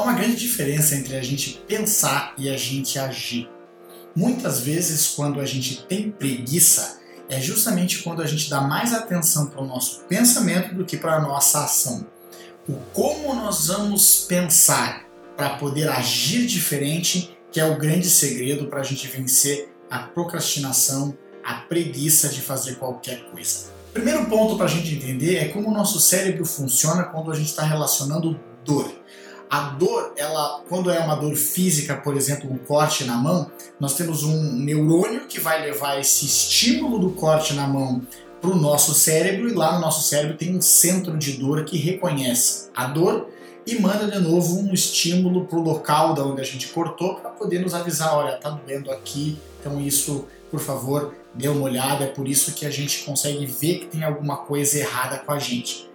Há uma grande diferença entre a gente pensar e a gente agir. Muitas vezes, quando a gente tem preguiça, é justamente quando a gente dá mais atenção para o nosso pensamento do que para a nossa ação. O como nós vamos pensar para poder agir diferente, que é o grande segredo para a gente vencer a procrastinação, a preguiça de fazer qualquer coisa. Primeiro ponto para a gente entender é como o nosso cérebro funciona quando a gente está relacionando dor. A dor, ela, quando é uma dor física, por exemplo, um corte na mão, nós temos um neurônio que vai levar esse estímulo do corte na mão para o nosso cérebro e lá no nosso cérebro tem um centro de dor que reconhece a dor e manda de novo um estímulo para o local da onde a gente cortou para poder nos avisar, olha, tá doendo aqui, então isso, por favor, dê uma olhada, é por isso que a gente consegue ver que tem alguma coisa errada com a gente.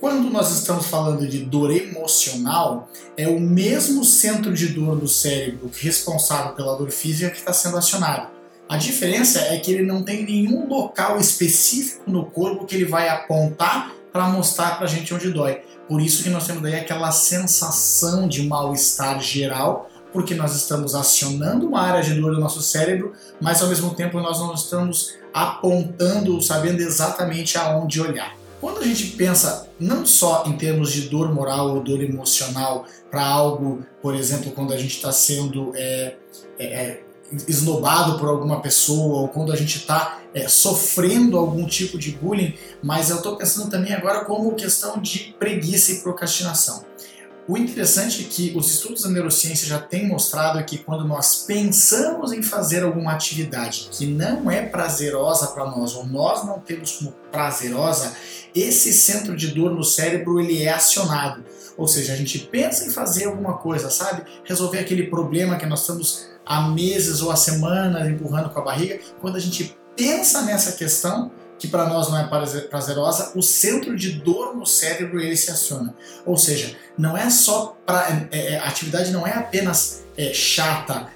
Quando nós estamos falando de dor emocional, é o mesmo centro de dor do cérebro responsável pela dor física que está sendo acionado. A diferença é que ele não tem nenhum local específico no corpo que ele vai apontar para mostrar para a gente onde dói. Por isso que nós temos daí aquela sensação de mal-estar geral, porque nós estamos acionando uma área de dor do nosso cérebro, mas ao mesmo tempo nós não estamos apontando, sabendo exatamente aonde olhar. Quando a gente pensa não só em termos de dor moral ou dor emocional para algo, por exemplo, quando a gente está sendo é, é, é, esnobado por alguma pessoa ou quando a gente está é, sofrendo algum tipo de bullying, mas eu estou pensando também agora como questão de preguiça e procrastinação. O interessante é que os estudos da neurociência já têm mostrado que quando nós pensamos em fazer alguma atividade que não é prazerosa para nós ou nós não temos como prazerosa, esse centro de dor no cérebro ele é acionado. Ou seja, a gente pensa em fazer alguma coisa, sabe? Resolver aquele problema que nós estamos há meses ou há semanas empurrando com a barriga. Quando a gente pensa nessa questão, que para nós não é prazerosa, o centro de dor no cérebro ele se aciona. Ou seja, não é só pra, é, é, a atividade não é apenas é, chata.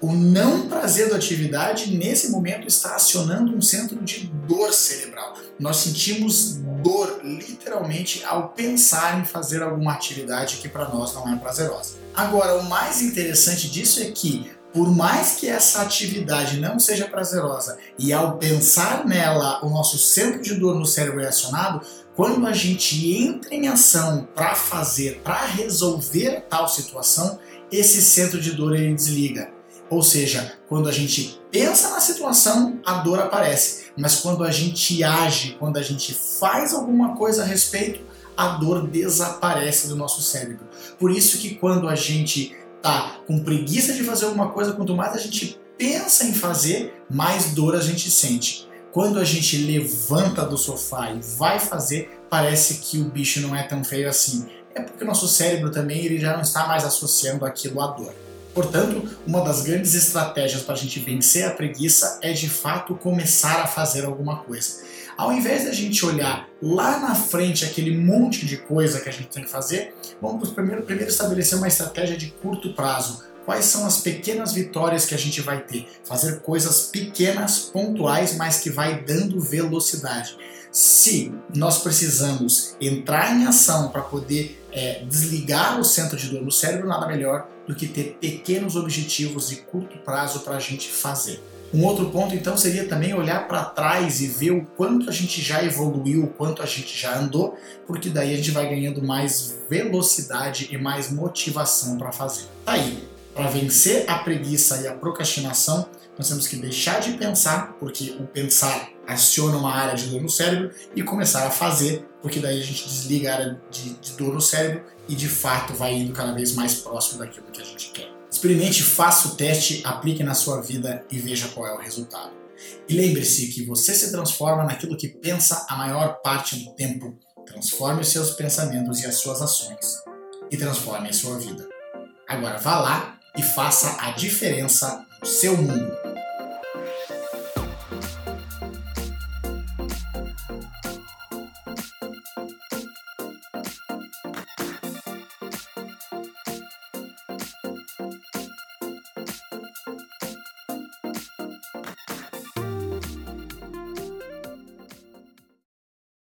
O não prazer da atividade nesse momento está acionando um centro de dor cerebral. Nós sentimos dor literalmente ao pensar em fazer alguma atividade que para nós não é prazerosa. Agora, o mais interessante disso é que por mais que essa atividade não seja prazerosa e ao pensar nela o nosso centro de dor no cérebro é acionado, quando a gente entra em ação para fazer, para resolver tal situação, esse centro de dor ele desliga. Ou seja, quando a gente pensa na situação, a dor aparece, mas quando a gente age, quando a gente faz alguma coisa a respeito, a dor desaparece do nosso cérebro. Por isso que quando a gente tá com preguiça de fazer alguma coisa, quanto mais a gente pensa em fazer, mais dor a gente sente. Quando a gente levanta do sofá e vai fazer, parece que o bicho não é tão feio assim. É porque o nosso cérebro também ele já não está mais associando aquilo à dor. Portanto, uma das grandes estratégias para a gente vencer a preguiça é de fato começar a fazer alguma coisa. Ao invés da gente olhar lá na frente aquele monte de coisa que a gente tem que fazer, vamos primeiro, primeiro estabelecer uma estratégia de curto prazo. Quais são as pequenas vitórias que a gente vai ter? Fazer coisas pequenas, pontuais, mas que vai dando velocidade. Se nós precisamos entrar em ação para poder é, desligar o centro de dor no cérebro, nada melhor do que ter pequenos objetivos de curto prazo para a gente fazer. Um outro ponto, então, seria também olhar para trás e ver o quanto a gente já evoluiu, o quanto a gente já andou, porque daí a gente vai ganhando mais velocidade e mais motivação para fazer. Tá aí, para vencer a preguiça e a procrastinação, nós temos que deixar de pensar, porque o pensar aciona uma área de dor no cérebro, e começar a fazer, porque daí a gente desliga a área de, de dor no cérebro e de fato vai indo cada vez mais próximo daquilo que a gente quer. Experimente, faça o teste, aplique na sua vida e veja qual é o resultado. E lembre-se que você se transforma naquilo que pensa a maior parte do tempo. transforme os seus pensamentos e as suas ações e transforme a sua vida. Agora vá lá e faça a diferença no seu mundo.